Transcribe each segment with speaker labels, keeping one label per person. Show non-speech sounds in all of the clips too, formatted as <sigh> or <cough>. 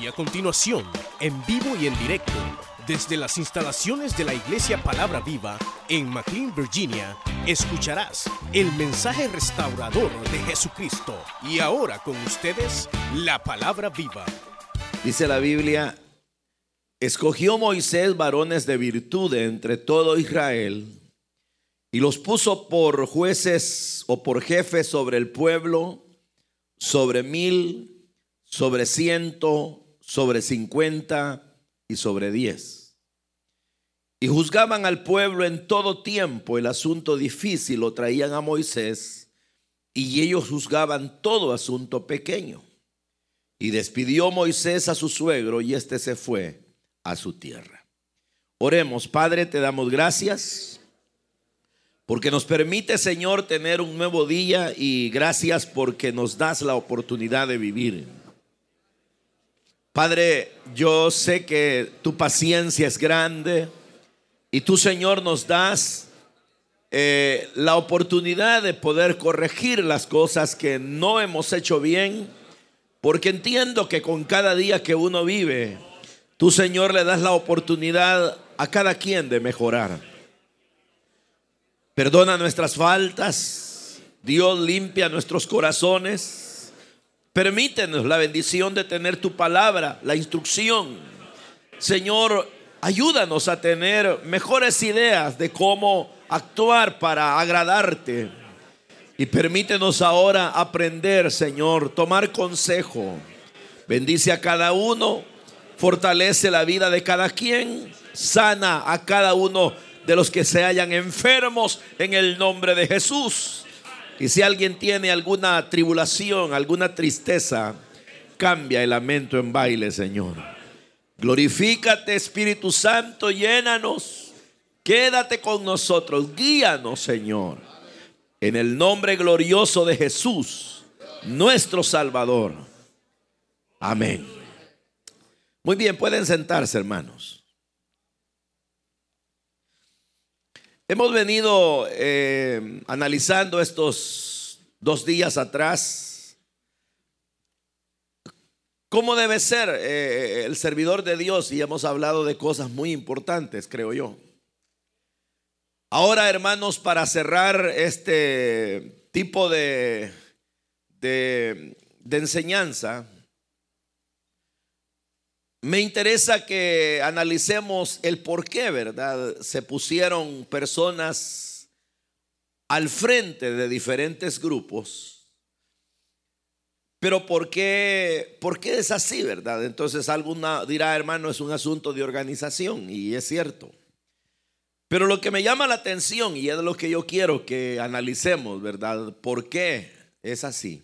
Speaker 1: Y a continuación, en vivo y en directo, desde las instalaciones de la Iglesia Palabra Viva en McLean, Virginia, escucharás el mensaje restaurador de Jesucristo. Y ahora con ustedes, la Palabra Viva.
Speaker 2: Dice la Biblia, escogió Moisés varones de virtud entre todo Israel y los puso por jueces o por jefes sobre el pueblo, sobre mil, sobre ciento, sobre cincuenta y sobre diez. Y juzgaban al pueblo en todo tiempo el asunto difícil, lo traían a Moisés, y ellos juzgaban todo asunto pequeño. Y despidió Moisés a su suegro, y éste se fue a su tierra. Oremos, Padre, te damos gracias porque nos permite, Señor, tener un nuevo día y gracias porque nos das la oportunidad de vivir. Padre, yo sé que tu paciencia es grande y tú, Señor, nos das eh, la oportunidad de poder corregir las cosas que no hemos hecho bien, porque entiendo que con cada día que uno vive, tú, Señor, le das la oportunidad a cada quien de mejorar. Perdona nuestras faltas, Dios limpia nuestros corazones. Permítenos la bendición de tener tu palabra, la instrucción. Señor, ayúdanos a tener mejores ideas de cómo actuar para agradarte. Y permítenos ahora aprender, Señor, tomar consejo. Bendice a cada uno, fortalece la vida de cada quien, sana a cada uno de los que se hayan enfermos en el nombre de Jesús. Y si alguien tiene alguna tribulación, alguna tristeza, cambia el lamento en baile, Señor. Glorifícate, Espíritu Santo, llénanos. Quédate con nosotros, guíanos, Señor. En el nombre glorioso de Jesús, nuestro Salvador. Amén. Muy bien, pueden sentarse, hermanos. Hemos venido eh, analizando estos dos días atrás cómo debe ser eh, el servidor de Dios y hemos hablado de cosas muy importantes, creo yo. Ahora, hermanos, para cerrar este tipo de, de, de enseñanza, me interesa que analicemos el por qué, ¿verdad? Se pusieron personas al frente de diferentes grupos. Pero ¿por qué, ¿por qué es así, verdad? Entonces alguna dirá, hermano, es un asunto de organización y es cierto. Pero lo que me llama la atención y es lo que yo quiero que analicemos, ¿verdad? ¿Por qué es así?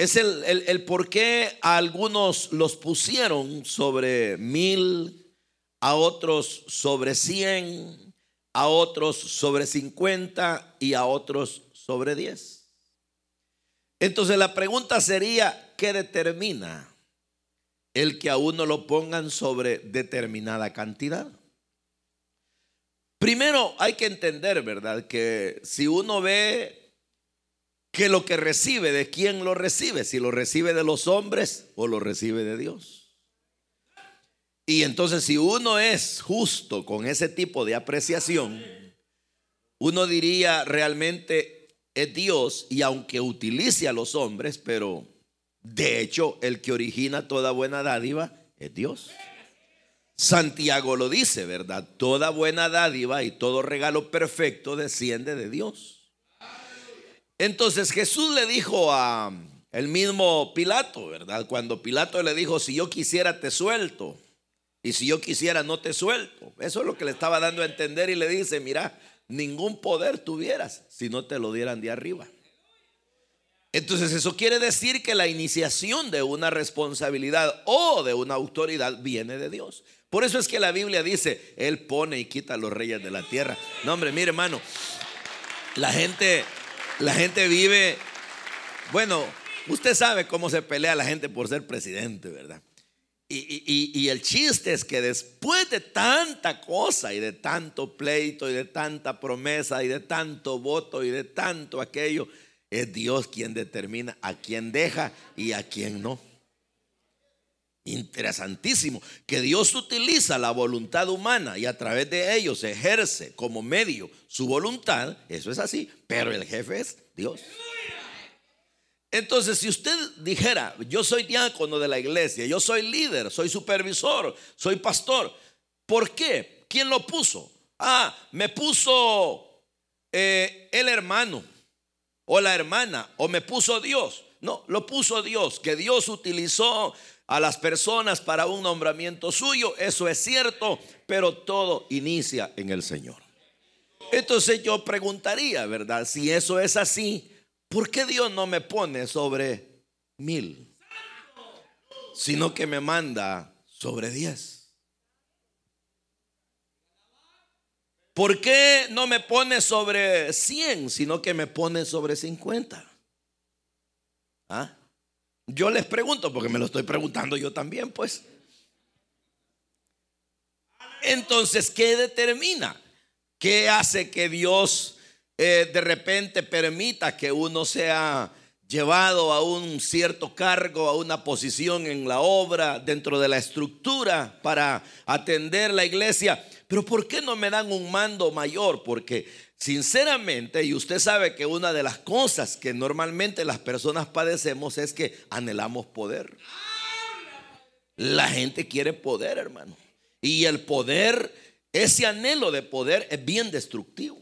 Speaker 2: Es el, por qué a algunos los pusieron sobre mil, a otros sobre cien, a otros sobre cincuenta y a otros sobre diez. Entonces la pregunta sería, ¿qué determina el que a uno lo pongan sobre determinada cantidad? Primero hay que entender, ¿verdad? Que si uno ve que lo que recibe, de quién lo recibe, si lo recibe de los hombres o lo recibe de Dios. Y entonces si uno es justo con ese tipo de apreciación, uno diría realmente es Dios y aunque utilice a los hombres, pero de hecho el que origina toda buena dádiva es Dios. Santiago lo dice, ¿verdad? Toda buena dádiva y todo regalo perfecto desciende de Dios. Entonces Jesús le dijo a el mismo Pilato, ¿verdad? Cuando Pilato le dijo, si yo quisiera te suelto, y si yo quisiera no te suelto. Eso es lo que le estaba dando a entender y le dice, mira, ningún poder tuvieras si no te lo dieran de arriba. Entonces eso quiere decir que la iniciación de una responsabilidad o de una autoridad viene de Dios. Por eso es que la Biblia dice, Él pone y quita a los reyes de la tierra. No, hombre, mire hermano, la gente la gente vive, bueno, usted sabe cómo se pelea la gente por ser presidente, ¿verdad? Y, el chiste es que después de tanta cosa y de tanto pleito y de tanta promesa y de tanto voto y de tanto aquello, es Dios quien determina a quién deja y a quién no. Interesantísimo, que Dios utiliza la voluntad humana y a través de ellos ejerce como medio su voluntad, eso es así, pero el jefe es Dios. Entonces, si usted dijera, yo soy diácono de la iglesia, yo soy líder, soy supervisor, soy pastor, ¿por qué? ¿Quién lo puso? Ah, me puso eh, el hermano o la hermana o me puso Dios. No, lo puso Dios, que Dios utilizó a las personas para un nombramiento suyo, eso es cierto, pero todo inicia en el Señor. Entonces yo preguntaría, ¿verdad? Si eso es así, ¿por qué Dios no me pone sobre mil? Sino que me manda sobre diez. ¿Por qué no me pone sobre cien, sino que me pone sobre cincuenta? ¿Ah? Yo les pregunto, porque me lo estoy preguntando yo también, pues. Entonces, ¿qué determina? ¿Qué hace que Dios eh, de repente permita que uno sea llevado a un cierto cargo, a una posición en la obra, dentro de la estructura para atender la iglesia? Pero ¿por qué no me dan un mando mayor? Porque sinceramente, y usted sabe que una de las cosas que normalmente las personas padecemos es que anhelamos poder. La gente quiere poder, hermano. Y el poder ese anhelo de poder es bien destructivo.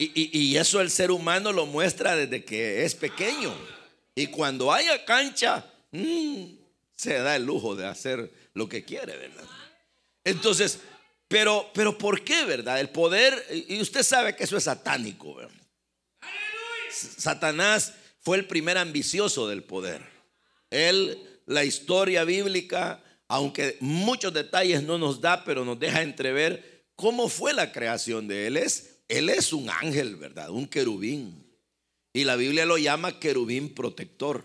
Speaker 2: Y, eso el ser humano lo muestra desde que es pequeño. Y cuando haya cancha, mm, se da el lujo de hacer lo que quiere, ¿verdad? Entonces, pero, pero ¿por qué, verdad? El poder, y usted sabe que eso es satánico, ¿verdad? Satanás fue el primer ambicioso del poder. Él, la historia bíblica aunque muchos detalles no nos da, pero nos deja entrever cómo fue la creación de él. Es, él es un ángel, ¿verdad? Un querubín. Y la Biblia lo llama querubín protector.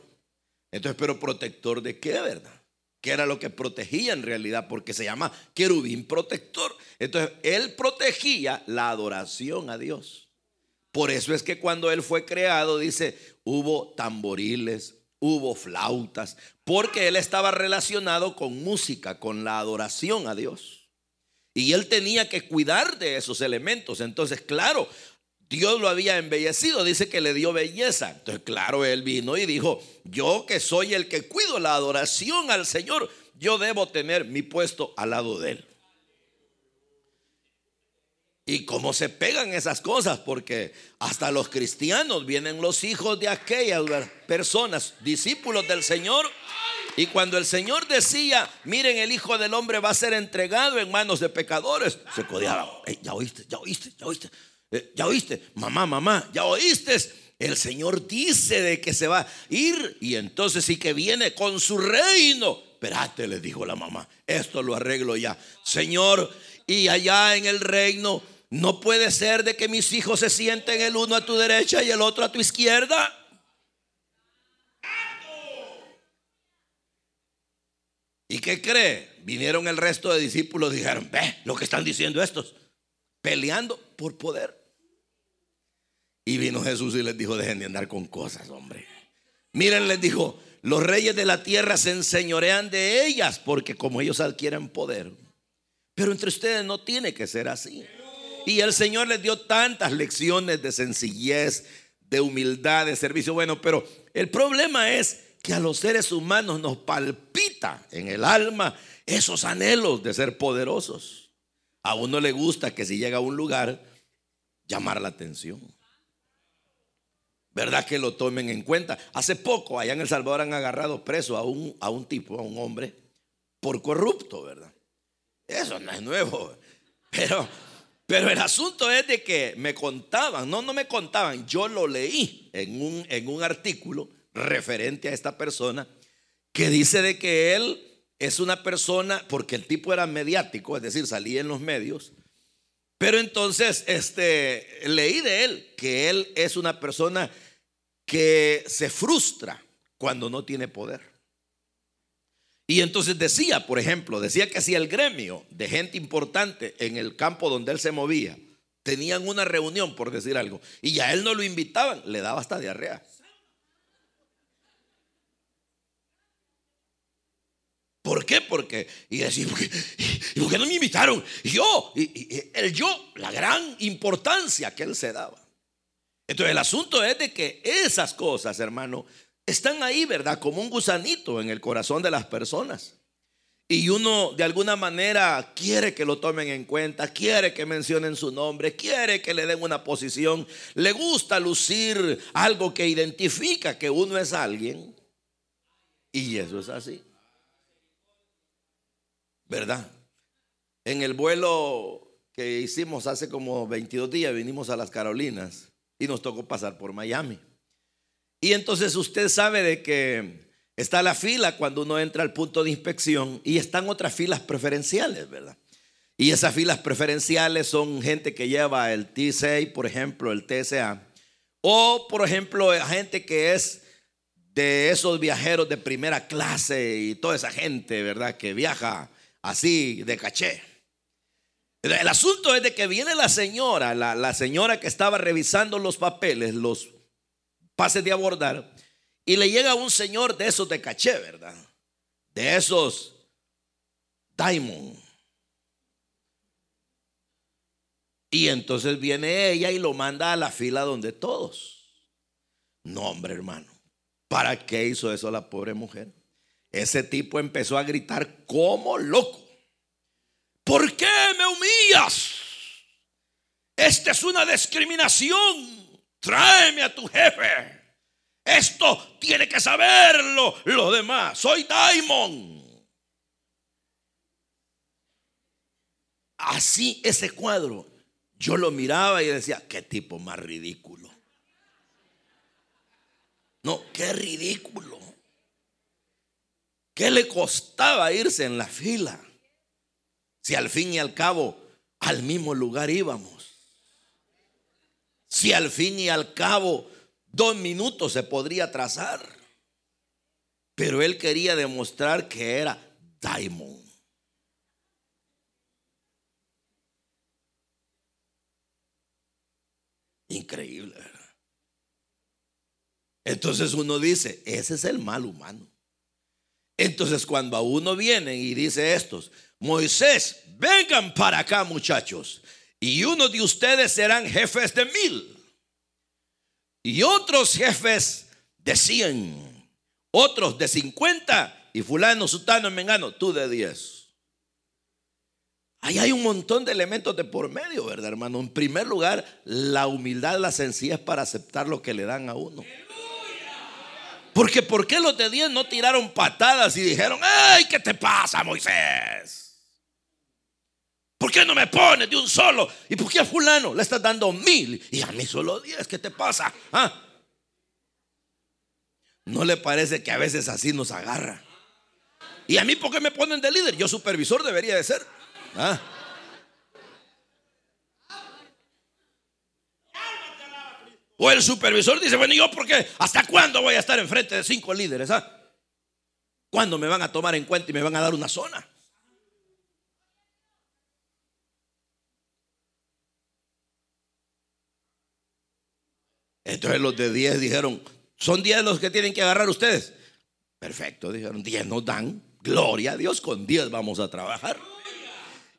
Speaker 2: Entonces, pero protector de qué, ¿verdad? Que era lo que protegía en realidad, porque se llama querubín protector. Entonces, él protegía la adoración a Dios. Por eso es que cuando él fue creado, dice, hubo tamboriles, hubo flautas, porque él estaba relacionado con música, con la adoración a Dios. Y él tenía que cuidar de esos elementos. Entonces, claro, Dios lo había embellecido, dice que le dio belleza. Entonces, claro, él vino y dijo, yo que soy el que cuido la adoración al Señor, yo debo tener mi puesto al lado de él. Y cómo se pegan esas cosas, porque hasta los cristianos vienen los hijos de aquellas personas, discípulos del Señor. Y cuando el Señor decía, miren, el Hijo del Hombre va a ser entregado en manos de pecadores, se codeaban. ya oíste, ya oíste, ya oíste, ya oíste, mamá, mamá, ya oíste. El Señor dice de que se va a ir y entonces sí que viene con su reino. Espérate, le dijo la mamá, esto lo arreglo ya. Señor, y allá en el reino no puede ser de que mis hijos se sienten el uno a tu derecha y el otro a tu izquierda. ¿Y qué cree? Vinieron el resto de discípulos dijeron, ve lo que están diciendo estos, peleando por poder. Y vino Jesús y les dijo, dejen de andar con cosas, hombre. Miren, les dijo, los reyes de la tierra se enseñorean de ellas porque como ellos adquieren poder. Pero entre ustedes no tiene que ser así. Y el Señor les dio tantas lecciones de sencillez, de humildad, de servicio. Bueno, pero el problema es que a los seres humanos nos palpita en el alma esos anhelos de ser poderosos. A uno le gusta que si llega a un lugar, llamar la atención. ¿Verdad que lo tomen en cuenta? Hace poco allá en El Salvador han agarrado preso a un, a un tipo, a un hombre, por corrupto, ¿verdad? Eso no es nuevo. Pero pero el asunto es de que me contaban, no, no me contaban, yo lo leí en un, en un artículo referente a esta persona que dice de que él es una persona, porque el tipo era mediático, es decir, salía en los medios, pero entonces este, leí de él que él es una persona que se frustra cuando no tiene poder. Y entonces decía, por ejemplo, decía que si el gremio de gente importante en el campo donde él se movía tenían una reunión, por decir algo, y a él no lo invitaban, le daba hasta diarrea. ¿Por qué? Porque, y decir, ¿por qué, ¿y por qué no me invitaron? yo, el yo, la gran importancia que él se daba. Entonces el asunto es de que esas cosas, hermano, están ahí, ¿verdad? Como un gusanito en el corazón de las personas. Y uno de alguna manera quiere que lo tomen en cuenta, quiere que mencionen su nombre, quiere que le den una posición, le gusta lucir algo que identifica que uno es alguien. Y eso es así. ¿verdad? En el vuelo que hicimos hace como 22 días, vinimos a las Carolinas y nos tocó pasar por Miami. Y entonces usted sabe de que está la fila cuando uno entra al punto de inspección y están otras filas preferenciales, ¿verdad? Y esas filas preferenciales son gente que lleva el T6, por ejemplo, el TSA, o por ejemplo, gente que es de esos viajeros de primera clase y toda esa gente, ¿verdad? Que viaja así de caché. El asunto es de que viene la señora, la, señora que estaba revisando los papeles, los pases de abordar, y le llega un señor de esos de caché, ¿verdad? De esos Diamond. Y entonces viene ella y lo manda a la fila donde todos. No, hombre, hermano. ¿Para qué hizo eso la pobre mujer? Ese tipo empezó a gritar como loco. ¿Por qué me humillas? Esta es una discriminación. Tráeme a tu jefe. Esto tiene que saberlo lo demás. Soy Diamond. Así ese cuadro, yo lo miraba y decía, qué tipo más ridículo. No, qué ridículo. ¿Qué le costaba irse en la fila? Si al fin y al cabo al mismo lugar íbamos. Si al fin y al cabo dos minutos se podría trazar. Pero él quería demostrar que era Diamond. Increíble. Entonces uno dice, ese es el mal humano. Entonces cuando a uno viene y dice estos, Moisés, vengan para acá muchachos, y uno de ustedes serán jefes de mil, y otros jefes de cien, otros de cincuenta, y fulano, sutano, mengano, tú de diez. Ahí hay un montón de elementos de por medio, ¿verdad, hermano? En primer lugar, la humildad, la sencillez para aceptar lo que le dan a uno. Porque ¿por qué los de 10 no tiraron patadas y dijeron, ay, ¿qué te pasa, Moisés? ¿Por qué no me pones de un solo? ¿Y por qué a fulano le estás dando mil y a mí solo diez? ¿Qué te pasa? ¿Ah? ¿No le parece que a veces así nos agarra? ¿Y a mí por qué me ponen de líder? Yo supervisor debería de ser. ¿Ah? O el supervisor dice, bueno, ¿yo por qué? ¿Hasta cuándo voy a estar enfrente de cinco líderes? Ah? ¿Cuándo me van a tomar en cuenta y me van a dar una zona? Entonces los de 10 dijeron, ¿son 10 los que tienen que agarrar ustedes? Perfecto, dijeron, 10 nos dan. Gloria a Dios, con 10 vamos a trabajar.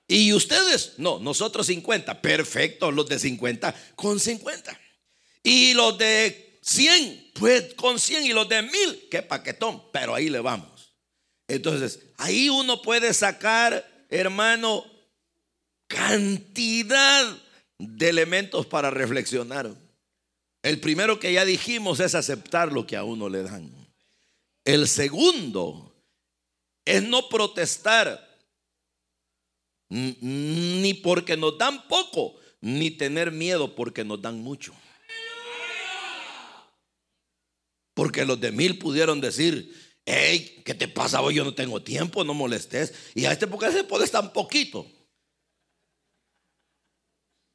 Speaker 2: Y ustedes, no, nosotros 50. Perfecto, los de 50 con 50. Y los de 100, pues con 100 y los de 1000, qué paquetón, pero ahí le vamos. Entonces, ahí uno puede sacar, hermano, cantidad de elementos para reflexionar. El primero que ya dijimos es aceptar lo que a uno le dan. El segundo es no protestar ni porque nos dan poco, ni tener miedo porque nos dan mucho. Porque los de mil pudieron decir, hey, ¿qué te pasa hoy? Yo no tengo tiempo, no molestes. Y a este porque se puede tan poquito.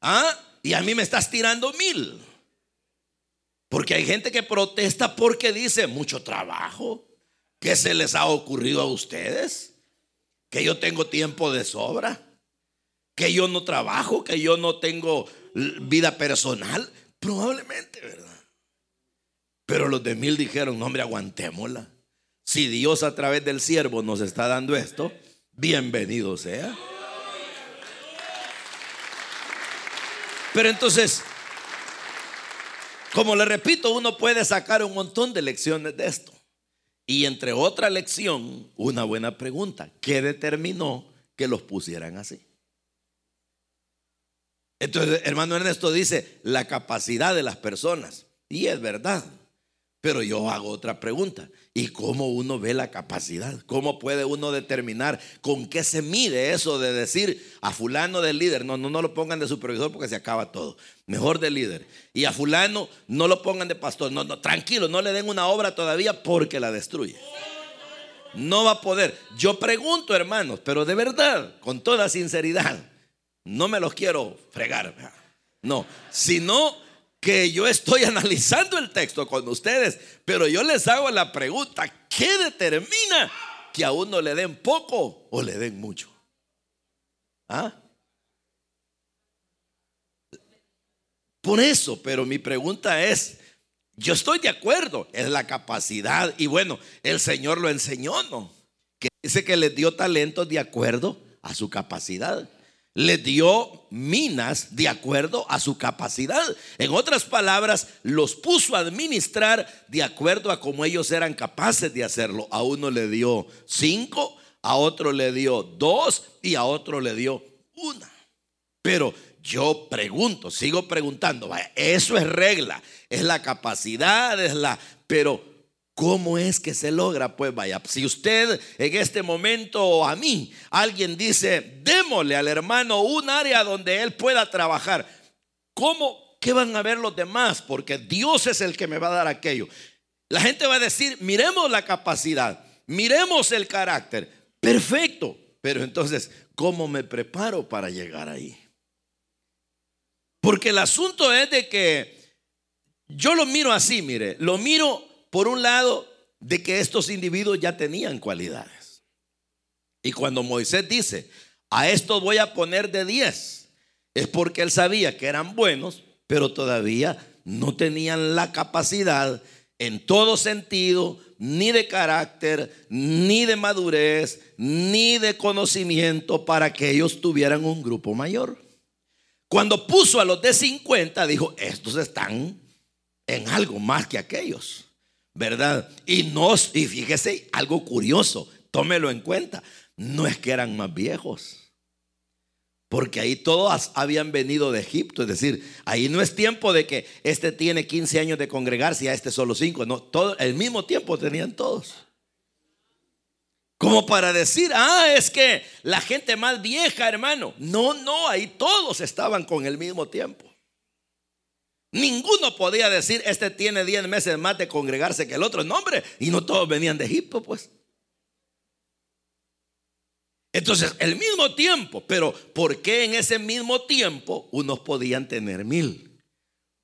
Speaker 2: ¿Ah? Y a mí me estás tirando mil. Porque hay gente que protesta porque dice mucho trabajo. ¿Qué se les ha ocurrido a ustedes? Que yo tengo tiempo de sobra. Que yo no trabajo, que yo no tengo vida personal. Probablemente, ¿verdad? Pero los de mil dijeron, no hombre, aguantémosla. Si Dios a través del siervo nos está dando esto, bienvenido sea. Pero entonces, como le repito, uno puede sacar un montón de lecciones de esto. Y entre otra lección, una buena pregunta, ¿qué determinó que los pusieran así? Entonces, hermano Ernesto dice, la capacidad de las personas. Y es verdad. Pero yo hago otra pregunta. ¿Y cómo uno ve la capacidad? ¿Cómo puede uno determinar con qué se mide eso de decir a fulano del líder? No, no, no lo pongan de supervisor porque se acaba todo. Mejor de líder. Y a fulano no lo pongan de pastor. No, no, tranquilo, no le den una obra todavía porque la destruye. No va a poder. Yo pregunto, hermanos, pero de verdad, con toda sinceridad, no me los quiero fregar. No, sino que yo estoy <laughs> analizando el texto con ustedes, pero yo les hago la pregunta, ¿qué determina que a uno le den poco o le den mucho? ¿Ah? Por eso, pero mi pregunta es, yo estoy de acuerdo, es la capacidad y bueno, el Señor lo enseñó, ¿no? Que dice que le dio talentos de acuerdo a su capacidad le dio minas de acuerdo a su capacidad. En otras palabras, los puso a administrar de acuerdo a cómo ellos eran capaces de hacerlo. A uno le dio cinco, a otro le dio dos y a otro le dio una. Pero yo pregunto, sigo preguntando, eso es regla, es la capacidad, es la... Pero ¿Cómo es que se logra? Pues vaya, si usted en este momento o a mí alguien dice, démosle al hermano un área donde él pueda trabajar, ¿cómo? ¿Qué van a ver los demás? Porque Dios es el que me va a dar aquello. La gente va a decir, miremos la capacidad, miremos el carácter. Perfecto. Pero entonces, ¿cómo me preparo para llegar ahí? Porque el asunto es de que yo lo miro así, mire, lo miro por un lado, de que estos individuos ya tenían cualidades. Y cuando Moisés dice, a estos voy a poner de 10, es porque él sabía que eran buenos, pero todavía no tenían la capacidad en todo sentido, ni de carácter, ni de madurez, ni de conocimiento para que ellos tuvieran un grupo mayor. Cuando puso a los de 50, dijo, estos están en algo más que aquellos. ¿Verdad? Y no, y fíjese algo curioso, tómelo en cuenta, no es que eran más viejos. Porque ahí todos habían venido de Egipto. Es decir, ahí no es tiempo de que este tiene 15 años de congregarse y a este solo 5. No, todo, el mismo tiempo tenían todos. Como para decir, ah, es que la gente más vieja, hermano. No, no, ahí todos estaban con el mismo tiempo. Ninguno podía decir, este tiene 10 meses más de congregarse que el otro. nombre y no todos venían de Egipto, pues. Entonces, el mismo tiempo, pero ¿por qué en ese mismo tiempo unos podían tener mil?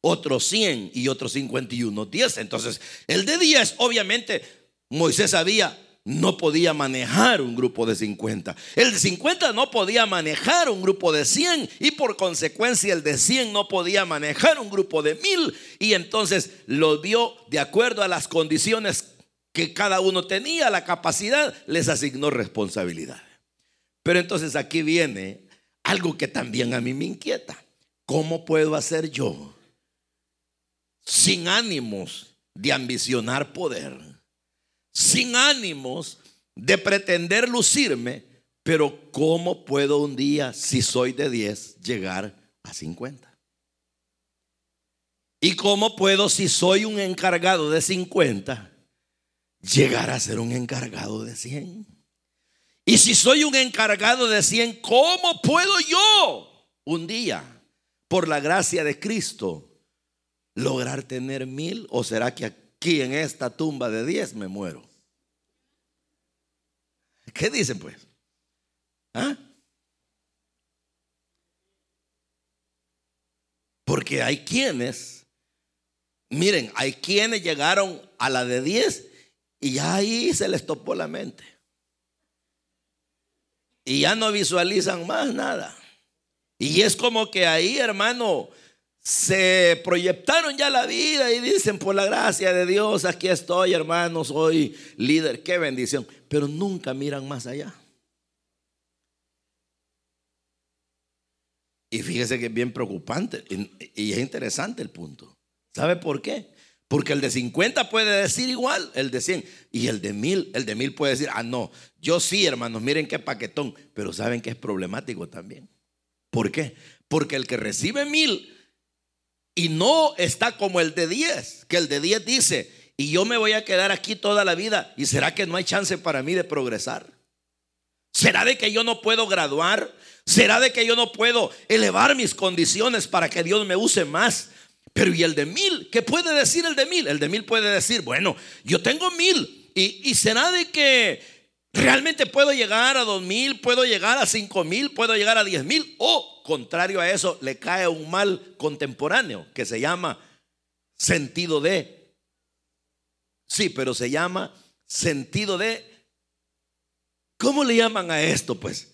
Speaker 2: Otros 100 y otros 51, 10. Entonces, el de 10, obviamente, Moisés sabía, no podía manejar un grupo de 50. El de 50 no podía manejar un grupo de 100 y por consecuencia el de 100 no podía manejar un grupo de 1000 y entonces lo dio de acuerdo a las condiciones que cada uno tenía, la capacidad, les asignó responsabilidad. Pero entonces aquí viene algo que también a mí me inquieta. ¿Cómo puedo hacer yo sin ánimos de ambicionar poder? Sin ánimos de pretender lucirme, pero ¿cómo puedo un día, si soy de 10, llegar a 50? ¿Y cómo puedo, si soy un encargado de 50, llegar a ser un encargado de 100? Y si soy un encargado de 100, ¿cómo puedo yo un día, por la gracia de Cristo, lograr tener mil? ¿O será que aquí en esta tumba de 10 me muero? ¿Qué dicen pues? ¿Ah? Porque hay quienes, miren, hay quienes llegaron a la de 10 y ya ahí se les topó la mente. Y ya no visualizan más nada. Y es como que ahí, hermano, se proyectaron ya la vida y dicen, por la gracia de Dios, aquí estoy, hermano, soy líder, qué bendición. Pero nunca miran más allá. Y fíjese que es bien preocupante y es interesante el punto. ¿Sabe por qué? Porque el de 50 puede decir igual, el de 100. Y el de 1000, el de 1000 puede decir, ah, no, yo sí, hermanos, miren qué paquetón. Pero saben que es problemático también. ¿Por qué? Porque el que recibe 1000 y no está como el de 10, que el de 10 dice, y yo me voy a quedar aquí toda la vida. ¿Y será que no hay chance para mí de progresar? ¿Será de que yo no puedo graduar? ¿Será de que yo no puedo elevar mis condiciones para que Dios me use más? Pero ¿y el de mil? ¿Qué puede decir el de mil? El de mil puede decir, bueno, yo tengo mil. ¿Y, será de que realmente puedo llegar a dos mil? ¿Puedo llegar a cinco mil? ¿Puedo llegar a diez mil? O contrario a eso, le cae un mal contemporáneo que se llama sentido de. Sí, pero se llama sentido de. ¿Cómo le llaman a esto? Pues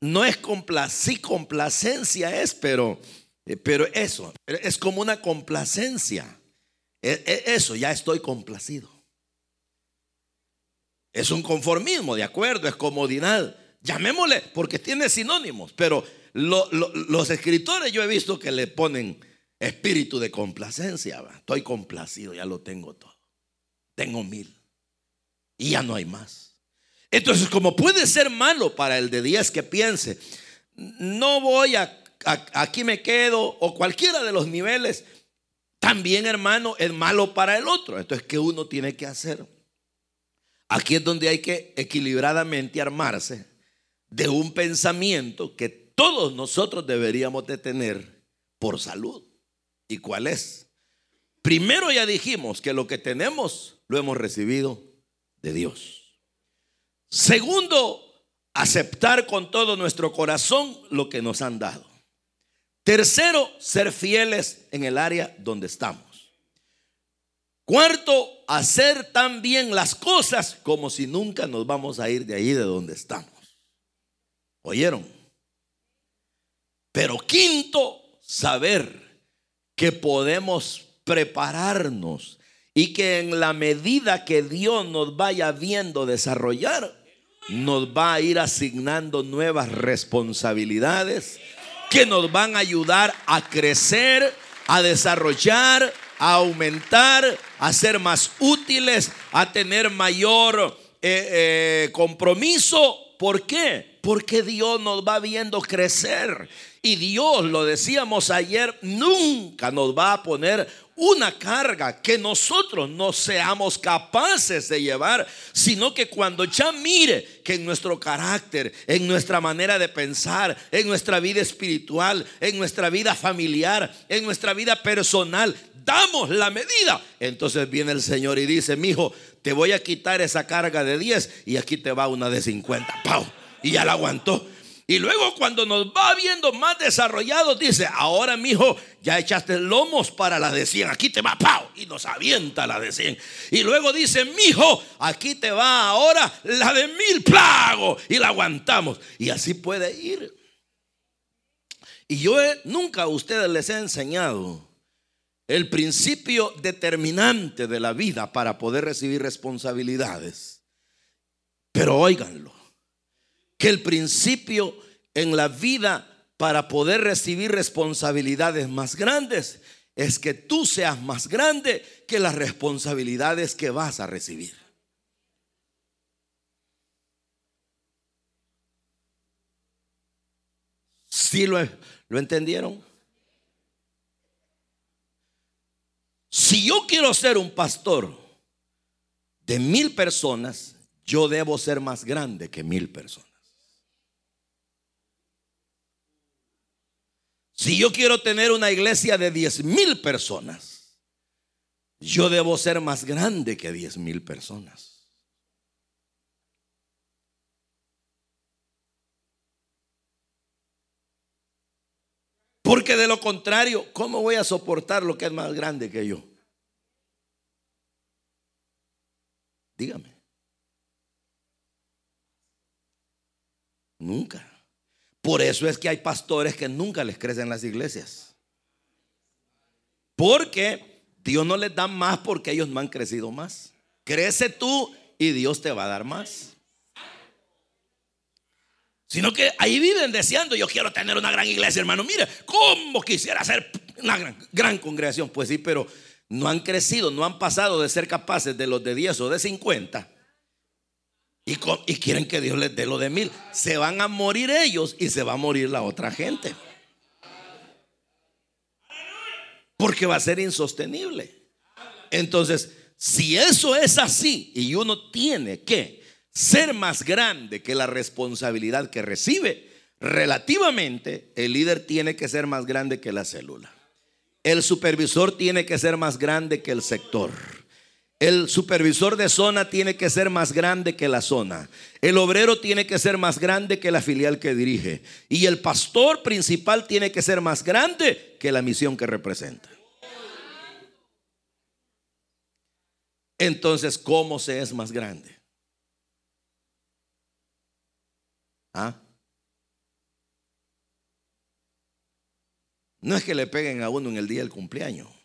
Speaker 2: no es complacencia, sí complacencia es, pero eh, pero eso, es como una complacencia. E, e, eso, ya estoy complacido. Es un conformismo, de acuerdo, es comodidad. Llamémosle, porque tiene sinónimos, pero los escritores yo he visto que le ponen espíritu de complacencia. Estoy complacido, ya lo tengo todo. Tengo mil. Y ya no hay más. Entonces, como puede ser malo para el de 10 que piense, no voy a aquí me quedo, o cualquiera de los niveles, también hermano es malo para el otro. Entonces, ¿qué uno tiene que hacer? Aquí es donde hay que equilibradamente armarse de un pensamiento que todos nosotros deberíamos de tener por salud. ¿Y cuál es? Primero ya dijimos que lo que tenemos lo hemos recibido de Dios. Segundo, aceptar con todo nuestro corazón lo que nos han dado. Tercero, ser fieles en el área donde estamos. Cuarto, hacer tan bien las cosas como si nunca nos vamos a ir de ahí de donde estamos. ¿Oyeron? Pero quinto, saber que podemos prepararnos y que en la medida que Dios nos vaya viendo desarrollar, nos va a ir asignando nuevas responsabilidades que nos van a ayudar a crecer, a desarrollar, a aumentar, a ser más útiles, a tener mayor eh, eh, compromiso. ¿Por qué? Porque Dios nos va viendo crecer. Y Dios, lo decíamos ayer, nunca nos va a poner una carga que nosotros no seamos capaces de llevar, sino que cuando ya mire que en nuestro carácter, en nuestra manera de pensar, en nuestra vida espiritual, en nuestra vida familiar, en nuestra vida personal, damos la medida, entonces viene el Señor y dice, mi hijo, te voy a quitar esa carga de 10 y aquí te va una de 50. ¡Pau! Y ya la aguantó. Y luego cuando nos va viendo más desarrollados, dice, ahora mi hijo, ya echaste lomos para la de 100, aquí te va, ¡pau! Y nos avienta la de 100. Y luego dice, mi hijo, aquí te va ahora la de mil plago. Y la aguantamos. Y así puede ir. Y yo nunca a ustedes les he enseñado el principio determinante de la vida para poder recibir responsabilidades. Pero óiganlo que el principio en la vida para poder recibir responsabilidades más grandes es que tú seas más grande que las responsabilidades que vas a recibir. ¿Sí lo, lo entendieron? Si yo quiero ser un pastor de mil personas, yo debo ser más grande que mil personas. Si yo quiero tener una iglesia de 10 mil personas, yo debo ser más grande que 10 mil personas. Porque de lo contrario, ¿cómo voy a soportar lo que es más grande que yo? Dígame. Nunca. Por eso es que hay pastores que nunca les crecen las iglesias. Porque Dios no les da más porque ellos no han crecido más. Crece tú y Dios te va a dar más. Sino que ahí viven deseando, yo quiero tener una gran iglesia, hermano. Mire, ¿cómo quisiera ser una gran, gran congregación? Pues sí, pero no han crecido, no han pasado de ser capaces de los de 10 o de 50. Y, quieren que Dios les dé lo de mil. Se van a morir ellos y se va a morir la otra gente. Porque va a ser insostenible. Entonces, si eso es así y uno tiene que ser más grande que la responsabilidad que recibe, relativamente el líder tiene que ser más grande que la célula. El supervisor tiene que ser más grande que el sector. El supervisor de zona tiene que ser más grande que la zona. El obrero tiene que ser más grande que la filial que dirige. Y el pastor principal tiene que ser más grande que la misión que representa. Entonces, ¿cómo se es más grande? ¿Ah? No es que le peguen a uno en el día del cumpleaños.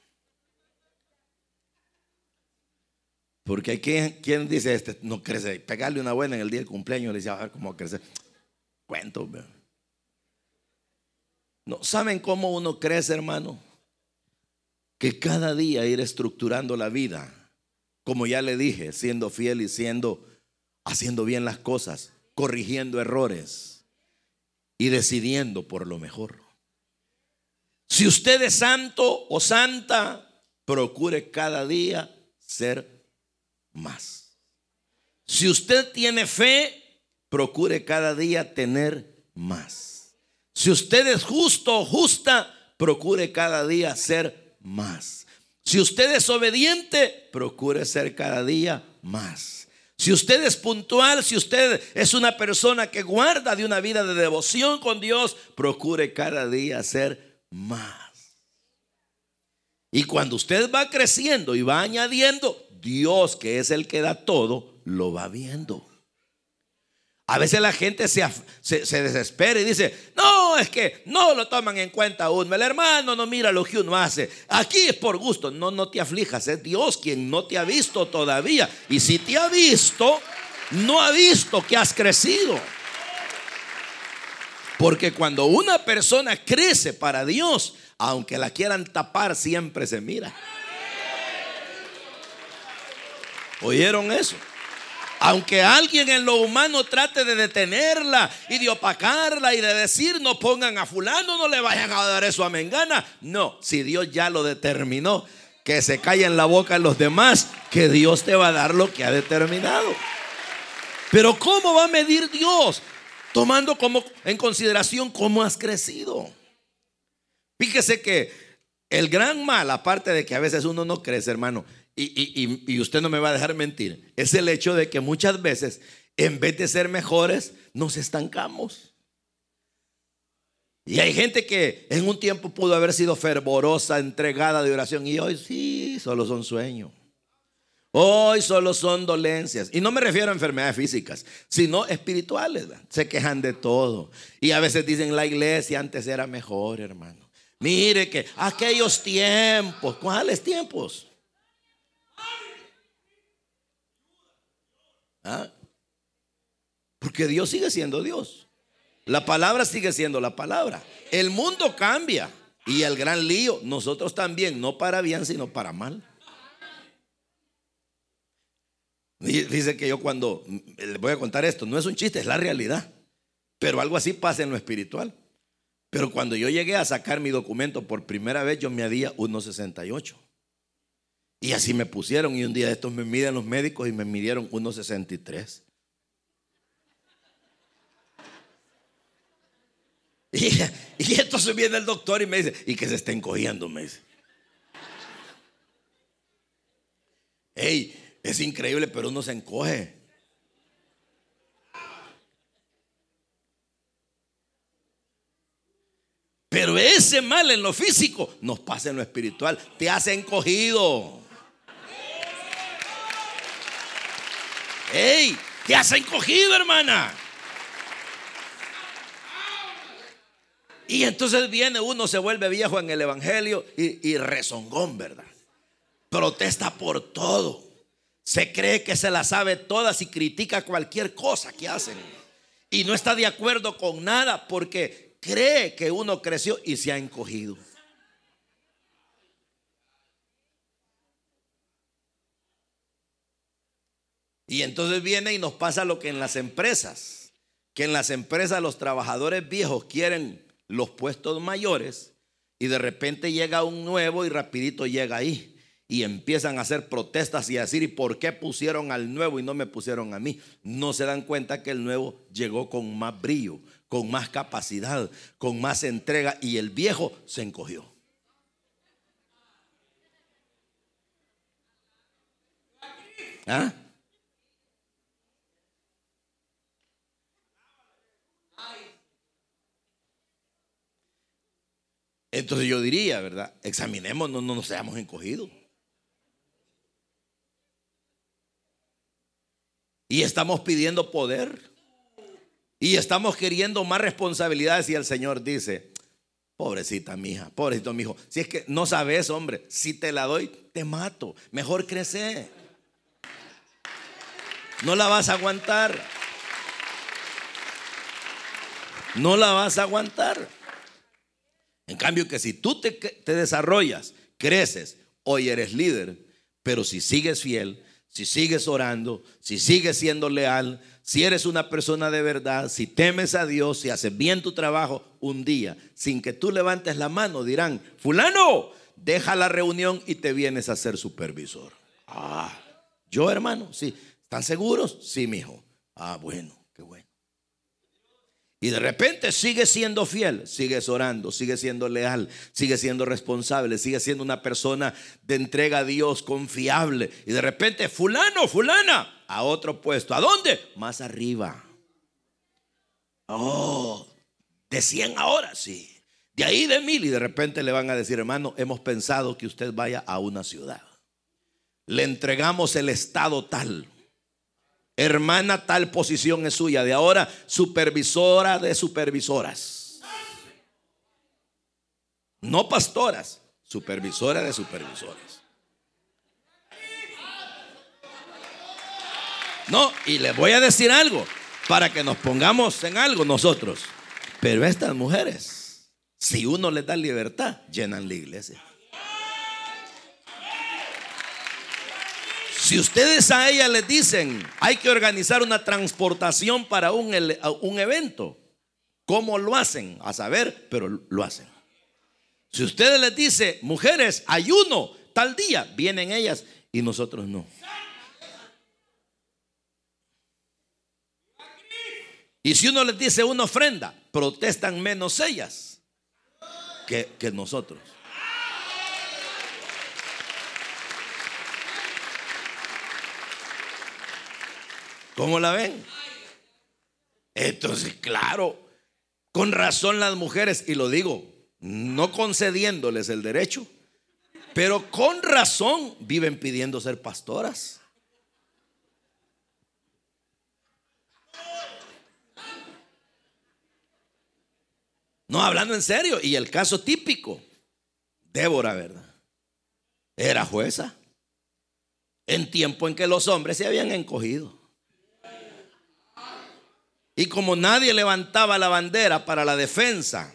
Speaker 2: Porque hay quien, dice, este no crece, pegarle una buena en el día del cumpleaños, le dice, a ver cómo crece. Cuento. No, ¿saben cómo uno crece, hermano? Que cada día ir estructurando la vida, como ya le dije, siendo fiel y siendo, haciendo bien las cosas corrigiendo errores y decidiendo por lo mejor. Si usted es santo o santa, procure cada día ser más. Si usted tiene fe, procure cada día tener más. Si usted es justo o justa, procure cada día ser más. Si usted es obediente, procure ser cada día más. Si usted es puntual, si usted es una persona que guarda de una vida de devoción con Dios, procure cada día ser más. Y cuando usted va creciendo y va añadiendo, Dios, que es el que da todo, lo va viendo. A veces la gente se, desespera y dice, no, es que no lo toman en cuenta uno. El hermano no mira lo que uno hace. Aquí es por gusto. No, no te aflijas. Es Dios quien no te ha visto todavía. Y si te ha visto, no ha visto que has crecido. Porque cuando una persona crece para Dios, aunque la quieran tapar, siempre se mira. ¿Oyeron eso? Aunque alguien en lo humano trate de detenerla y de opacarla y de decir no pongan a fulano, no le vayan a dar eso a Mengana. No, si Dios ya lo determinó, que se calla en la boca los demás, que Dios te va a dar lo que ha determinado. Pero ¿cómo va a medir Dios? Tomando como en consideración cómo has crecido. Fíjese que el gran mal, aparte de que a veces uno no crece, hermano, y, usted no me va a dejar mentir, es el hecho de que muchas veces, en vez de ser mejores, nos estancamos. Y hay gente que en un tiempo pudo haber sido fervorosa, entregada de oración, y hoy sí, solo son sueños. Hoy solo son dolencias. Y no me refiero a enfermedades físicas, sino espirituales. Se quejan de todo. Y a veces dicen, la iglesia antes era mejor, hermano. Mire que aquellos tiempos, ¿cuáles tiempos? ¿Ah? Porque Dios sigue siendo Dios. La palabra sigue siendo la palabra. El mundo cambia. Y el gran lío, nosotros también, no para bien, sino para mal. Dice que yo cuando, le voy a contar esto, no es un chiste, es la realidad. Pero algo así pasa en lo espiritual. Pero cuando yo llegué a sacar mi documento por primera vez, yo me había 1,68. Y así me pusieron y un día estos me miden los médicos y me midieron 1,63. <laughs> Y, y entonces viene el doctor y me dice, y que se está encogiendo, me dice. Hey, es increíble, pero uno se encoge. Pero ese mal en lo físico nos pasa en lo espiritual. Te has encogido. ¡Ey! Te has encogido, hermana. Y entonces viene uno, se vuelve viejo en el Evangelio y, y rezongón, ¿verdad? Protesta por todo. Se cree que se la sabe todas y critica cualquier cosa que hacen. Y no está de acuerdo con nada porque cree que uno creció y se ha encogido. Y entonces viene y nos pasa lo que en las empresas, que en las empresas los trabajadores viejos quieren los puestos mayores y de repente llega un nuevo y rapidito llega ahí. Y empiezan a hacer protestas y a decir, ¿y por qué pusieron al nuevo y no me pusieron a mí? No se dan cuenta que el nuevo llegó con más brillo, con más capacidad, con más entrega y el viejo se encogió. ¿Ah? Entonces yo diría, ¿verdad? Examinemos, no, nos seamos encogidos. Y estamos pidiendo poder. Y estamos queriendo más responsabilidades. Y el Señor dice: Pobrecita mija, pobrecito mi hijo. Si es que no sabes, hombre, si te la doy, te mato. Mejor crece. No la vas a aguantar. No la vas a aguantar. En cambio que si tú te, desarrollas, creces, hoy eres líder, pero si sigues fiel, si sigues orando, si sigues siendo leal, si eres una persona de verdad, si temes a Dios, si haces bien tu trabajo, un día, sin que tú levantes la mano, dirán, fulano, deja la reunión y te vienes a ser supervisor. Ah, yo hermano, sí. ¿Están seguros? Sí, mi hijo. Ah, bueno. Y de repente sigue siendo fiel, sigues orando, sigue siendo leal, sigue siendo responsable, sigue siendo una persona de entrega a Dios confiable. Y de repente, fulano, fulana, a otro puesto. ¿A dónde? Más arriba. Oh, de 100 ahora, sí. De ahí de mil y de repente le van a decir, hermano, hemos pensado que usted vaya a una ciudad. Le entregamos el estado tal Hermana, tal posición es suya. De ahora, supervisora de supervisoras. No pastoras, supervisora de supervisoras. No, y les voy a decir algo para que nos pongamos en algo nosotros. Pero estas mujeres, si uno les da libertad, llenan la iglesia. Si ustedes a ella les dicen, hay que organizar una transportación para un, un evento, ¿cómo lo hacen? A saber, pero lo hacen. Si ustedes les dice, mujeres, ayuno, tal día, vienen ellas y nosotros no. Y si uno les dice una ofrenda, protestan menos ellas que, que nosotros. ¿Cómo la ven? Entonces, claro, con razón las mujeres, y lo digo, no concediéndoles el derecho, pero con razón viven pidiendo ser pastoras. No, hablando en serio, y el caso típico, Débora, ¿verdad? Era jueza en tiempo en que los hombres se habían encogido. Y como nadie levantaba la bandera para la defensa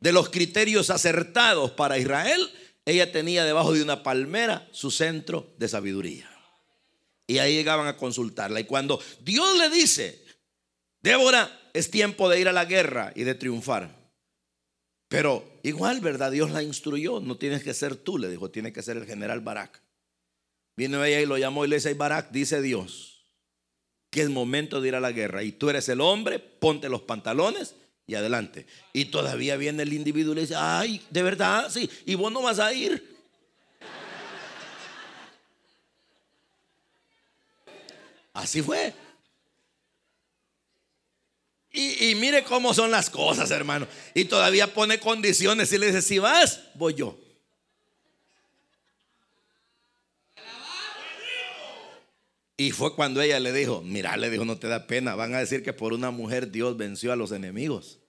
Speaker 2: de los criterios acertados para Israel, ella tenía debajo de una palmera su centro de sabiduría. Y ahí llegaban a consultarla. Y cuando Dios le dice, Débora, es tiempo de ir a la guerra y de triunfar. Pero igual, ¿verdad? Dios la instruyó. No tienes que ser tú, le dijo, tiene que ser el general Barak. Vino ella y lo llamó y le dice, Barak, dice Dios, que es momento de ir a la guerra. Y tú eres el hombre, ponte los pantalones y adelante. Y todavía viene el individuo y le dice, ay, de verdad, sí, y vos no vas a ir. Así fue. Y, y, mire cómo son las cosas, hermano. Y todavía pone condiciones y le dice, si vas, voy yo. Y fue cuando ella le dijo, mira, le dijo, no te da pena, van a decir que por una mujer Dios venció a los enemigos.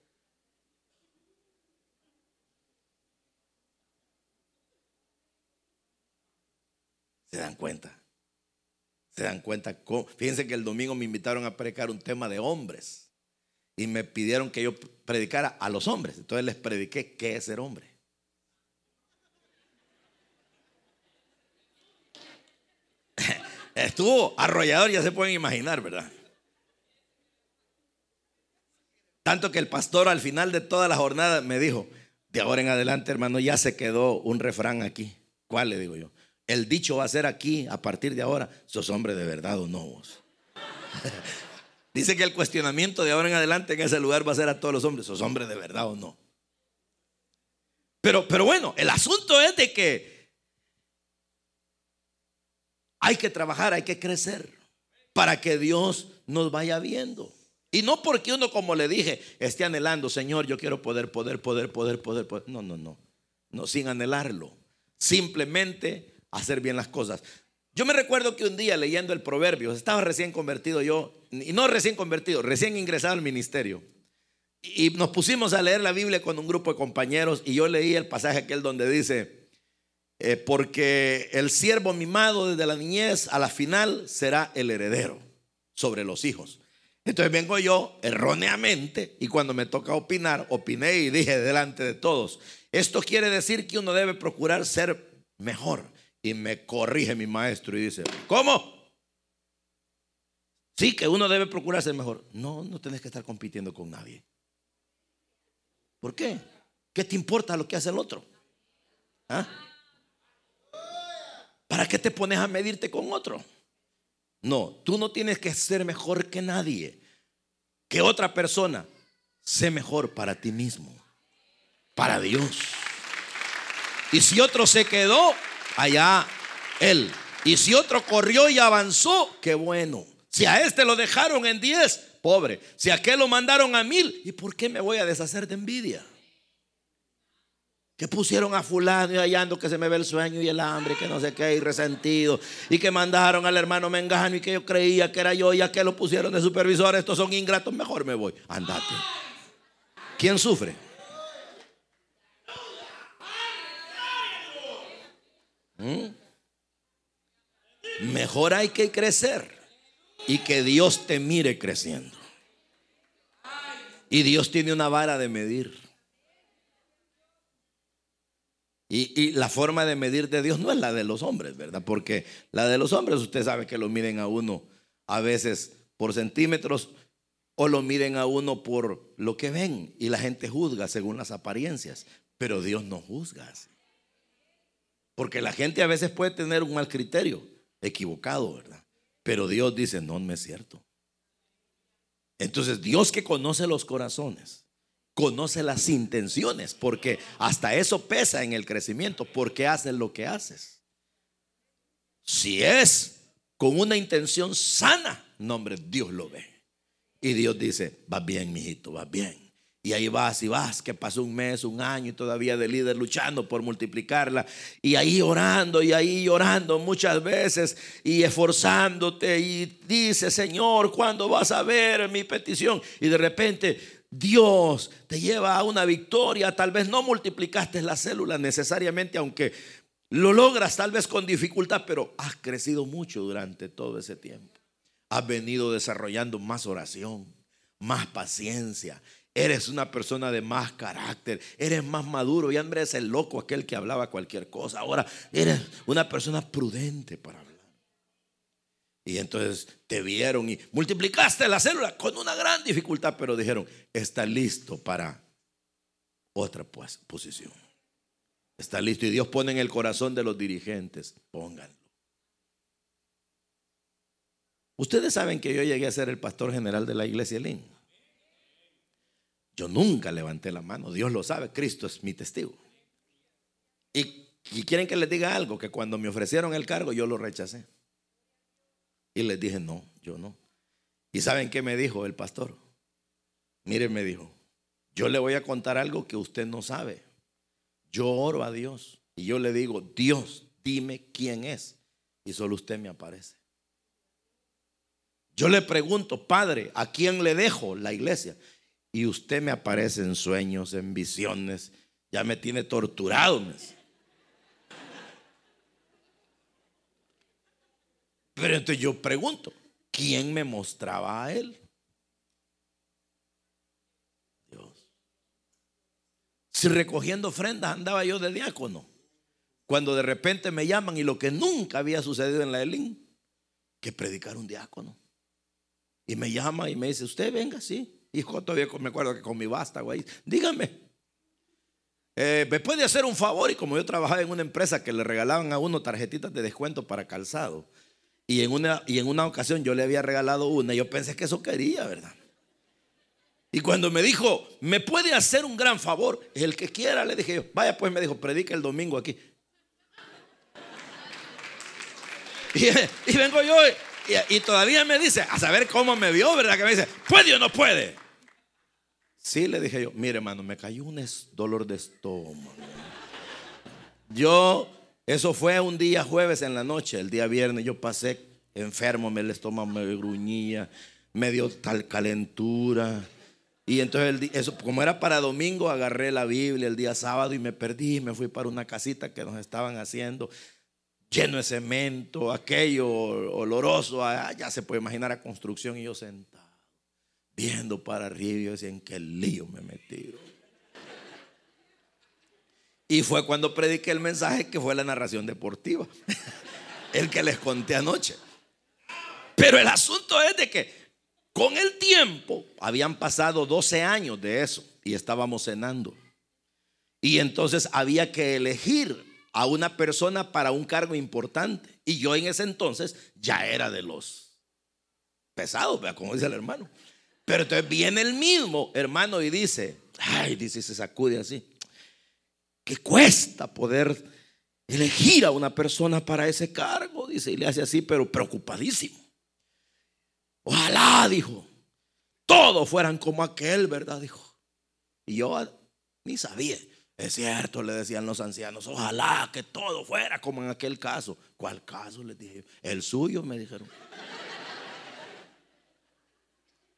Speaker 2: Se dan cuenta. Se dan cuenta. Cómo? Fíjense que el domingo me invitaron a predicar un tema de hombres. Y me pidieron que yo predicara a los hombres. Entonces les prediqué qué es ser hombre. Estuvo arrollador, ya se pueden imaginar, ¿verdad? Tanto que el pastor al final de toda la jornada me dijo, de ahora en adelante, hermano, ya se quedó un refrán aquí. ¿Cuál le digo yo? El dicho va a ser aquí, a partir de ahora, sos hombre de verdad o no vos. <laughs> Dice que el cuestionamiento de ahora en adelante en ese lugar va a ser a todos los hombres, sos hombre de verdad o no. Pero, pero bueno, el asunto es de que hay que trabajar, hay que crecer para que Dios nos vaya viendo. Y no porque uno, como le dije, esté anhelando, Señor, yo quiero poder, poder, poder, poder, poder. No, no, no. No, sin anhelarlo. Simplemente hacer bien las cosas. Yo me recuerdo que un día leyendo el proverbio, estaba recién convertido yo, y no recién convertido, recién ingresado al ministerio. Y nos pusimos a leer la Biblia con un grupo de compañeros y yo leí el pasaje aquel donde dice, eh, porque el siervo mimado desde la niñez a la final será el heredero sobre los hijos. Entonces vengo yo erróneamente y cuando me toca opinar, opiné y dije delante de todos, esto quiere decir que uno debe procurar ser mejor. Y me corrige mi maestro y dice, ¿cómo? Sí, que uno debe procurar ser mejor. No, no tenés que estar compitiendo con nadie. ¿Por qué? ¿Qué te importa lo que hace el otro? ¿Ah? ¿Para qué te pones a medirte con otro? No, tú no tienes que ser mejor que nadie, que otra persona. Sé mejor para ti mismo, para Dios. Y si otro se quedó, allá él. Y si otro corrió y avanzó, qué bueno. Si a este lo dejaron en diez, pobre. Si a aquel lo mandaron a mil, ¿y por qué me voy a deshacer de envidia? Que pusieron a fulano y hallando que se me ve el sueño y el hambre, que no sé qué, y resentido. Y que mandaron al hermano Mengano y que yo creía que era yo, y a que lo pusieron de supervisor. Estos son ingratos, mejor me voy. Andate. ¿Quién sufre? ¿Mm? Mejor hay que crecer y que Dios te mire creciendo. Y Dios tiene una vara de medir. Y, la forma de medir de Dios no es la de los hombres, ¿verdad? Porque la de los hombres usted sabe que lo miden a uno a veces por centímetros o lo miden a uno por lo que ven y la gente juzga según las apariencias, pero Dios no juzga así. Porque la gente a veces puede tener un mal criterio, equivocado, ¿verdad? Pero Dios dice, no, no es cierto. Entonces Dios que conoce los corazones, conoce las intenciones, porque hasta eso pesa en el crecimiento, porque haces lo que haces. Si es con una intención sana, no hombre, Dios lo ve. Y Dios dice, va bien, mijito, va bien. Y ahí vas y vas, que pasó un mes, un año y todavía de líder luchando por multiplicarla. Y ahí orando y ahí llorando muchas veces y esforzándote. Y dice, Señor, ¿cuándo vas a ver mi petición? Y de repente Dios te lleva a una victoria. Tal vez no multiplicaste las células necesariamente, aunque lo logras tal vez con dificultad, pero has crecido mucho durante todo ese tiempo. Has venido desarrollando más oración, más paciencia. Eres una persona de más carácter, eres más maduro. Y hombre es el loco aquel que hablaba cualquier cosa. Ahora eres una persona prudente para hablar. Y entonces te vieron y multiplicaste la célula con una gran dificultad, pero dijeron, está listo para otra pues, posición. Está listo. Y Dios pone en el corazón de los dirigentes, pónganlo. Ustedes saben que yo llegué a ser el pastor general de la iglesia Lin. Yo nunca levanté la mano, Dios lo sabe, Cristo es mi testigo. Y, y quieren que les diga algo, que cuando me ofrecieron el cargo yo lo rechacé. Y les dije, no, yo no. ¿Y saben qué me dijo el pastor? Mire, me dijo, yo le voy a contar algo que usted no sabe. Yo oro a Dios y yo le digo, Dios, dime quién es. Y solo usted me aparece. Yo le pregunto, Padre, ¿a quién le dejo la iglesia? Y usted me aparece en sueños, en visiones. Ya me tiene torturado. Pero entonces yo pregunto, ¿quién me mostraba a él? Dios. Si recogiendo ofrendas andaba yo de diácono, cuando de repente me llaman y lo que nunca había sucedido en la Elín, que predicar un diácono. Y me llama y me dice, usted venga, sí. Hijo, todavía me acuerdo que con mi basta, güey. Dígame. Eh, ¿Me puede hacer un favor? Y como yo trabajaba en una empresa que le regalaban a uno tarjetitas de descuento para calzado. Y en una, y en una ocasión yo le había regalado una. Y yo pensé que eso quería, ¿verdad? Y cuando me dijo, ¿me puede hacer un gran favor? El que quiera, le dije yo, vaya pues, me dijo, predica el domingo aquí. <laughs> Y, vengo yo y, y, todavía me dice, a saber cómo me vio, ¿verdad? Que me dice, ¿puede o no puede? Sí, le dije yo, mire hermano, me cayó un dolor de estómago. Yo, eso fue un día jueves en la noche, el día viernes yo pasé enfermo, el estómago me gruñía, me dio tal calentura. Y entonces, eso, como era para domingo, agarré la Biblia el día sábado y me perdí. Me fui para una casita que nos estaban haciendo, lleno de cemento, aquello oloroso. Ah, ya se puede imaginar a construcción y yo sentado viendo para arriba y decía, ¿en qué lío me metí? Y fue cuando prediqué el mensaje que fue la narración deportiva, <laughs> el que les conté anoche. Pero el asunto es de que con el tiempo habían pasado 12 años de eso y estábamos cenando. Y entonces había que elegir a una persona para un cargo importante. Y yo en ese entonces ya era de los pesados, como dice el hermano. Pero entonces viene el mismo hermano y dice, ay, dice, se sacude así, que cuesta poder elegir a una persona para ese cargo, dice, y le hace así, pero preocupadísimo. Ojalá, dijo, todos fueran como aquel, ¿verdad? Dijo. Y yo ni sabía. Es cierto, le decían los ancianos, ojalá que todo fuera como en aquel caso. ¿Cuál caso? Les dije, el suyo, me dijeron.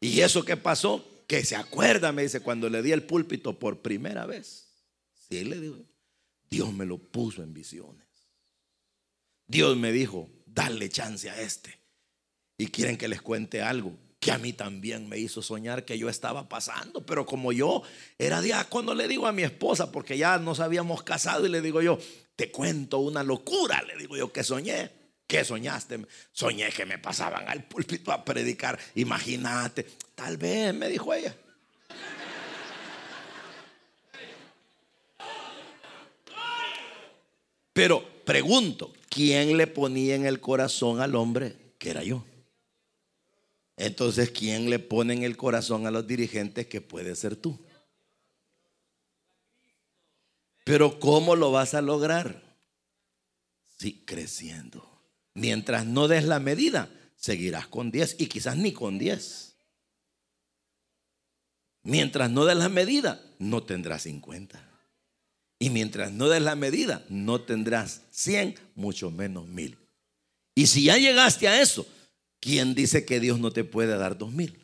Speaker 2: ¿Y eso qué pasó? Que se acuerda, me dice, cuando le di el púlpito por primera vez. Sí, le digo, Dios me lo puso en visiones. Dios me dijo, dale chance a este. Y quieren que les cuente algo que a mí también me hizo soñar que yo estaba pasando. Pero como yo era diácono, le digo a mi esposa, porque ya nos habíamos casado, y le digo yo, te cuento una locura, le digo yo que soñé. ¿Qué soñaste? Soñé que me pasaban al púlpito a predicar. Imagínate. Tal vez, me dijo ella. Pero pregunto, ¿quién le ponía en el corazón al hombre? Que era yo. Entonces, ¿quién le pone en el corazón a los dirigentes? Que puede ser tú. Pero ¿cómo lo vas a lograr? Sí, creciendo. Mientras no des la medida, seguirás con 10 y quizás ni con 10. Mientras no des la medida, no tendrás 50. Y mientras no des la medida, no tendrás 100, mucho menos 1000. Y si ya llegaste a eso, ¿quién dice que Dios no te puede dar 2000?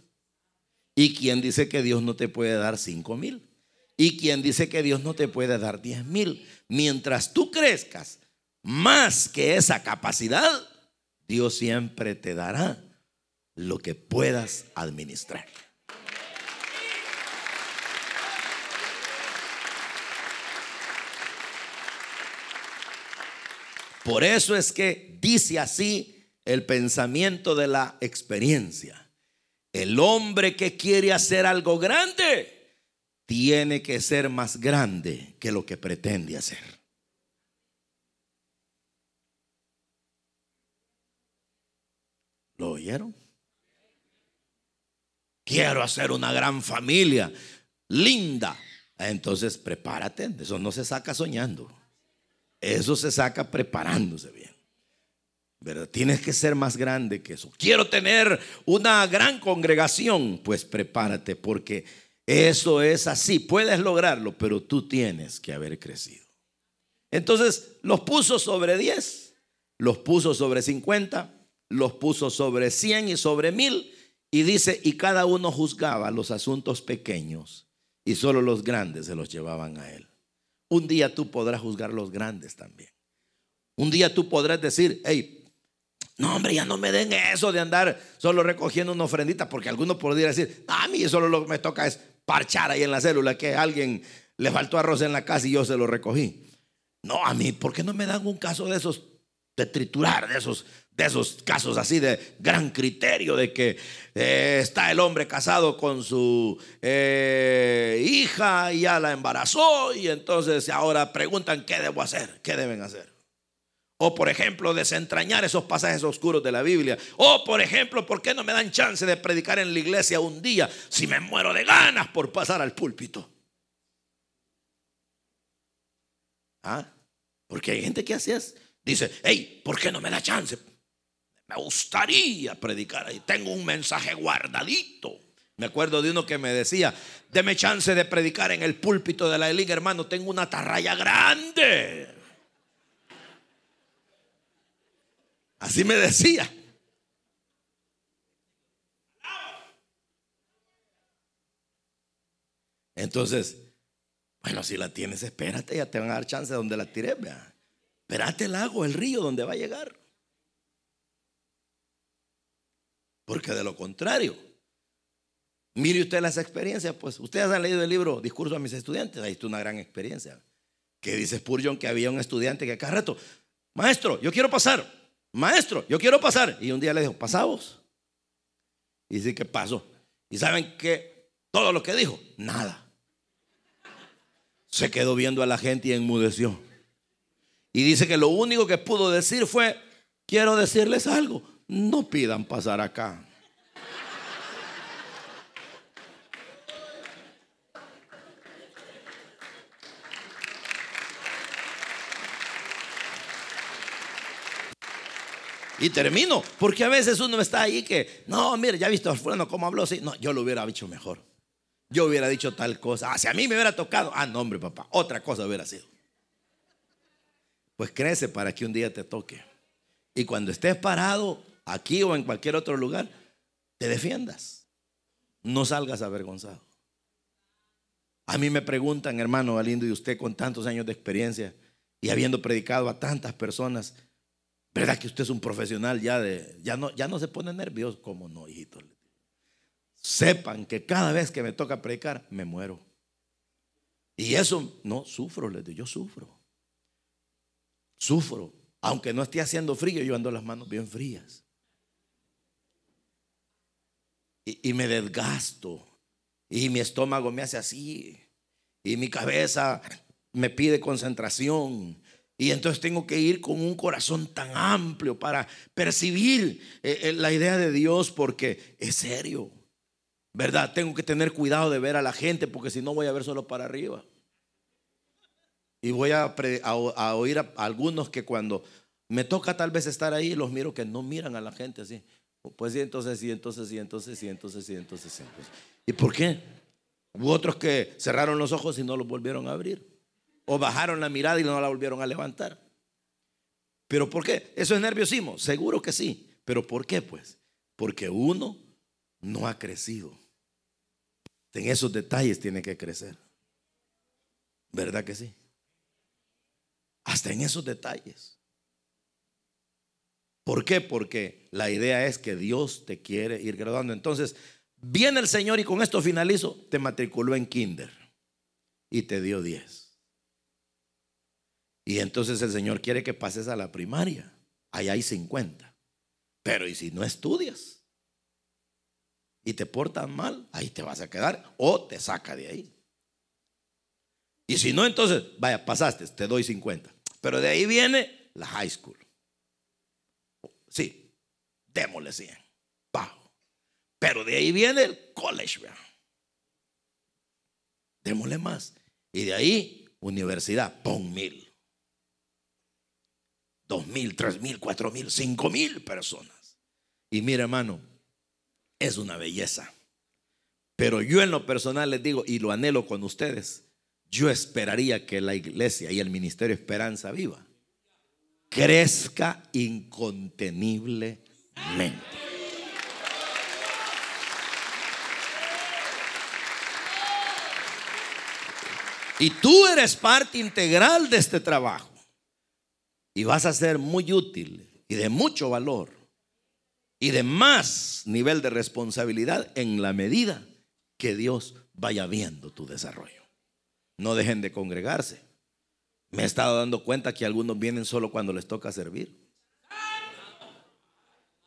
Speaker 2: ¿Y quién dice que Dios no te puede dar 5000? ¿Y quién dice que Dios no te puede dar 10000? Mientras tú crezcas más que esa capacidad, Dios siempre te dará lo que puedas administrar. Por eso es que dice así el pensamiento de la experiencia. El hombre que quiere hacer algo grande tiene que ser más grande que lo que pretende hacer. ¿Lo oyeron? Quiero hacer una gran familia, linda. Entonces prepárate, eso no se saca soñando. Eso se saca preparándose bien. Pero tienes que ser más grande que eso. Quiero tener una gran congregación, pues prepárate porque eso es así. Puedes lograrlo, pero tú tienes que haber crecido. Entonces los puso sobre 10, los puso sobre 50 los puso sobre cien y sobre mil. Y dice, y cada uno juzgaba los asuntos pequeños y solo los grandes se los llevaban a él. Un día tú podrás juzgar los grandes también. Un día tú podrás decir, hey, No, hombre, ya no me den eso de andar solo recogiendo una ofrendita, porque algunos podrían decir, a mí solo lo que me toca es parchar ahí en la célula, que alguien le faltó arroz en la casa y yo se lo recogí. No, a mí, ¿por qué no me dan un caso de esos, de triturar, de esos, de esos casos así de gran criterio, de que eh, está el hombre casado con su eh, hija y ya la embarazó y entonces ahora preguntan qué debo hacer, qué deben hacer? O por ejemplo, desentrañar esos pasajes oscuros de la Biblia. O por ejemplo, ¿por qué no me dan chance de predicar en la iglesia un día si me muero de ganas por pasar al púlpito? ¿Ah? Porque hay gente que así es. Dice, hey, ¿por qué no me da chance? Me gustaría predicar ahí. Tengo un mensaje guardadito. Me acuerdo de uno que me decía, deme chance de predicar en el púlpito de la liga, hermano. Tengo una tarraya grande. Así me decía. Entonces, bueno, si la tienes, espérate, ya te van a dar chance donde la tires, vea. Espérate el lago, el río, donde va a llegar. Porque de lo contrario, mire usted las experiencias, pues ustedes han leído el libro Discurso a mis estudiantes, ahí está una gran experiencia. Que dice Spurgeon que había un estudiante que cada rato, maestro, yo quiero pasar, maestro, yo quiero pasar. Y un día le dijo, pasamos. Y dice, ¿qué pasó? Y saben que todo lo que dijo, nada. Se quedó viendo a la gente y enmudeció. Y dice que lo único que pudo decir fue, quiero decirles algo, no pidan pasar acá. Y termino, porque a veces uno está ahí que, no, mire, ya he visto a fulano cómo habló, sí, no, yo lo hubiera dicho mejor. Yo hubiera dicho tal cosa. Ah, si a mí me hubiera tocado, ah, no, hombre, papá, otra cosa hubiera sido. Pues crece para que un día te toque. Y cuando estés parado aquí o en cualquier otro lugar, te defiendas. No salgas avergonzado. A mí me preguntan, hermano Galindo, y usted con tantos años de experiencia y habiendo predicado a tantas personas, ¿Verdad que usted es un profesional ya de, ya no, ya no se pone nervioso? ¿Cómo no, hijito? Sepan que cada vez que me toca predicar, me muero. Y eso, no, sufro, les digo, yo sufro. Sufro. Aunque no esté haciendo frío, yo ando las manos bien frías. Y, me desgasto. Y mi estómago me hace así. Y mi cabeza me pide concentración. Y entonces tengo que ir con un corazón tan amplio para percibir eh, eh, la idea de Dios porque es serio. ¿Verdad? Tengo que tener cuidado de ver a la gente porque si no voy a ver solo para arriba. Y voy a, oír a, algunos que cuando me toca tal vez estar ahí, los miro que no miran a la gente así. Pues sí, entonces sí, entonces sí, entonces sí, entonces sí, entonces sí. ¿Y por qué? Hubo otros que cerraron los ojos y no los volvieron a abrir. O bajaron la mirada y no la volvieron a levantar. ¿Pero por qué? ¿Eso es nerviosismo? Seguro que sí. ¿Pero por qué pues? Porque uno no ha crecido. En esos detalles tiene que crecer. ¿Verdad que sí? Hasta en esos detalles. ¿Por qué? Porque la idea es que Dios te quiere ir graduando. Entonces, viene el Señor y con esto finalizo, te matriculó en kinder y te dio 10. Y entonces el Señor quiere que pases a la primaria. Ahí hay 50. Pero ¿y si no estudias? Y te portan mal, ahí te vas a quedar o te saca de ahí. Y si no, entonces, vaya, pasaste, te doy 50. Pero de ahí viene la high school. Sí, démosle 100. Bajo. Pero de ahí viene el college. Démosle más. Y de ahí, universidad, pon mil dos mil, tres mil, cuatro mil, cinco mil personas. Y mira, hermano, es una belleza. Pero yo en lo personal les digo, y lo anhelo con ustedes, yo esperaría que la iglesia y el ministerio Esperanza Viva crezca inconteniblemente. Y tú eres parte integral de este trabajo y vas a ser muy útil y de mucho valor y de más nivel de responsabilidad en la medida que Dios vaya viendo tu desarrollo. No dejen de congregarse. Me he estado dando cuenta que algunos vienen solo cuando les toca servir.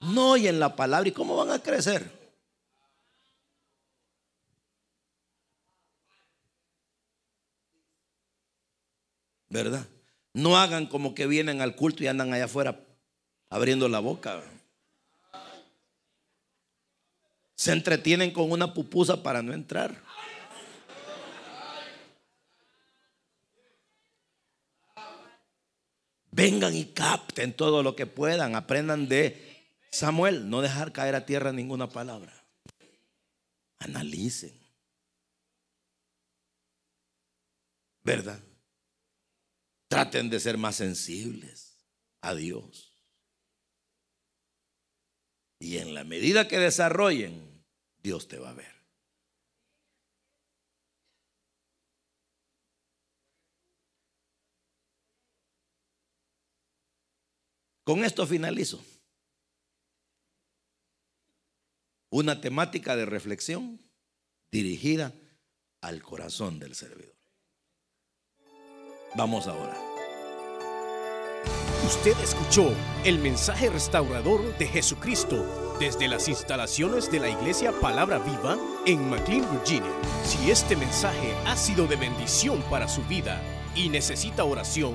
Speaker 2: No en la palabra. ¿Y cómo van a crecer? ¿Verdad? No hagan como que vienen al culto y andan allá afuera abriendo la boca. Se entretienen con una pupusa para no entrar. Vengan y capten todo lo que puedan. Aprendan de Samuel. No dejar caer a tierra ninguna palabra. Analicen. ¿Verdad? Traten de ser más sensibles a Dios. Y en la medida que desarrollen Dios te va a ver. Con esto finalizo. Una temática de reflexión dirigida al corazón del servidor. Vamos ahora.
Speaker 1: Usted escuchó el mensaje restaurador de Jesucristo desde las instalaciones de la Iglesia Palabra Viva en McLean, Virginia. Si este mensaje ha sido de bendición para su vida y necesita oración,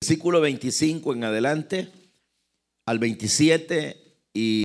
Speaker 2: Versículo 25 en adelante al 27 y